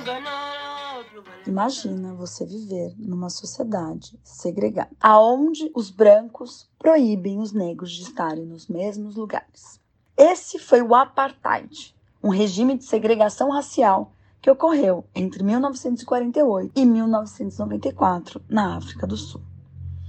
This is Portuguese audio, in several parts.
ingano Imagina você viver numa sociedade segregada, aonde os brancos proíbem os negros de estarem nos mesmos lugares. Esse foi o apartheid, um regime de segregação racial que ocorreu entre 1948 e 1994 na África do Sul.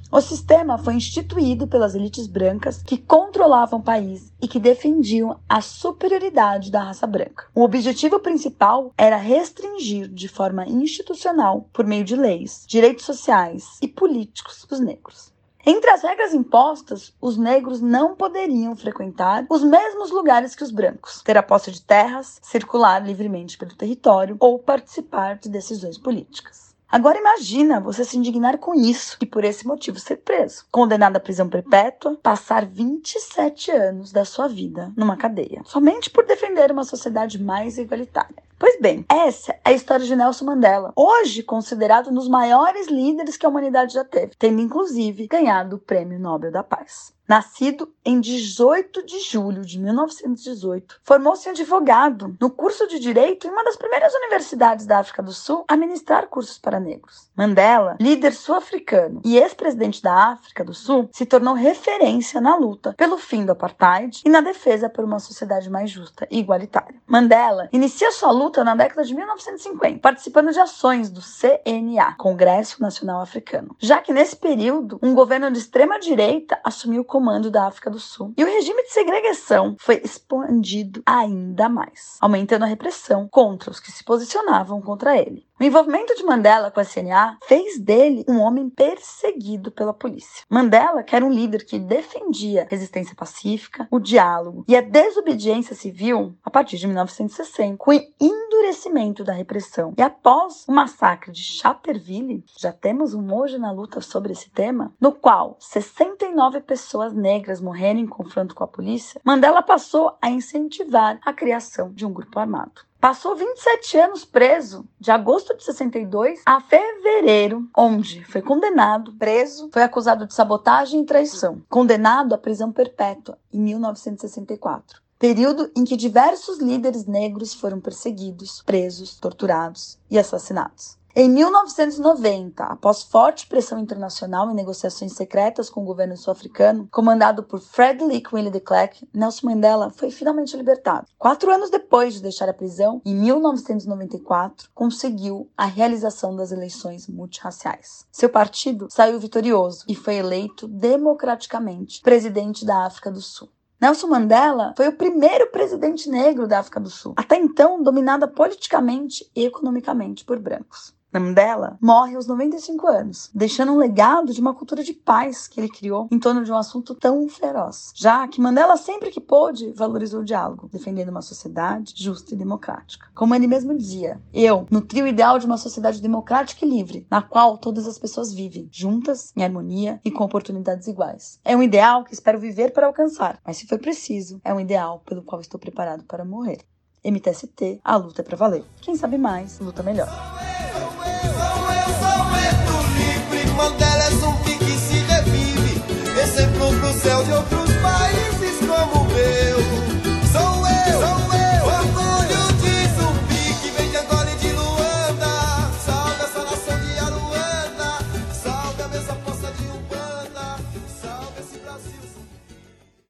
O sistema foi instituído pelas elites brancas que controlavam o país e que defendiam a superioridade da raça branca. O objetivo principal era restringir de forma institucional, por meio de leis, direitos sociais e políticos os negros. Entre as regras impostas, os negros não poderiam frequentar os mesmos lugares que os brancos, ter a posse de terras, circular livremente pelo território ou participar de decisões políticas. Agora imagina você se indignar com isso e por esse motivo ser preso, condenado à prisão perpétua, passar 27 anos da sua vida numa cadeia, somente por defender uma sociedade mais igualitária. Pois bem, essa é a história de Nelson Mandela, hoje considerado um dos maiores líderes que a humanidade já teve, tendo inclusive ganhado o Prêmio Nobel da Paz. Nascido em 18 de julho de 1918, formou-se advogado no curso de Direito em uma das primeiras universidades da África do Sul a ministrar cursos para negros. Mandela, líder sul-africano e ex-presidente da África do Sul, se tornou referência na luta pelo fim do apartheid e na defesa por uma sociedade mais justa e igualitária. Mandela inicia sua luta na década de 1950, participando de ações do CNA, Congresso Nacional Africano, já que nesse período um governo de extrema direita assumiu o comando da África do Sul. E o regime de segregação foi expandido ainda mais, aumentando a repressão contra os que se posicionavam contra ele. O envolvimento de Mandela com a CNA fez dele um homem perseguido pela polícia. Mandela, que era um líder que defendia resistência pacífica, o diálogo e a desobediência civil, a partir de 1960, com o endurecimento da repressão e após o massacre de Chaperville, já temos um hoje na luta sobre esse tema, no qual 69 pessoas negras morreram em confronto com a polícia, Mandela passou a incentivar a criação de um grupo armado. Passou 27 anos preso, de agosto de 62 a fevereiro, onde foi condenado, preso, foi acusado de sabotagem e traição, condenado à prisão perpétua em 1964 período em que diversos líderes negros foram perseguidos, presos, torturados e assassinados. Em 1990, após forte pressão internacional e negociações secretas com o governo sul-africano, comandado por Frederick Willie de Klerk, Nelson Mandela foi finalmente libertado. Quatro anos depois de deixar a prisão, em 1994, conseguiu a realização das eleições multirraciais. Seu partido saiu vitorioso e foi eleito democraticamente presidente da África do Sul. Nelson Mandela foi o primeiro presidente negro da África do Sul, até então dominada politicamente e economicamente por brancos. Mandela morre aos 95 anos, deixando um legado de uma cultura de paz que ele criou em torno de um assunto tão feroz. Já que Mandela, sempre que pôde, valorizou o diálogo, defendendo uma sociedade justa e democrática. Como ele mesmo dizia, eu nutri o ideal de uma sociedade democrática e livre, na qual todas as pessoas vivem juntas, em harmonia e com oportunidades iguais. É um ideal que espero viver para alcançar, mas se for preciso, é um ideal pelo qual estou preparado para morrer. MTST, a luta é para valer. Quem sabe mais, luta melhor.